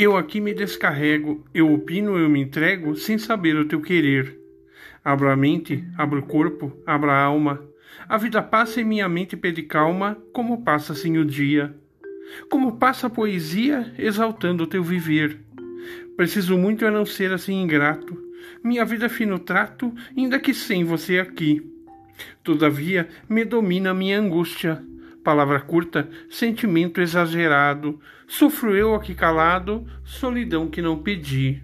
Eu aqui me descarrego, eu opino, eu me entrego, sem saber o teu querer. Abro a mente, abro o corpo, abro a alma. A vida passa em minha mente pede calma, como passa assim o dia. Como passa a poesia, exaltando o teu viver. Preciso muito a não ser assim ingrato. Minha vida fino trato, ainda que sem você aqui. Todavia, me domina minha angústia palavra curta, sentimento exagerado. Sofro eu aqui calado, solidão que não pedi.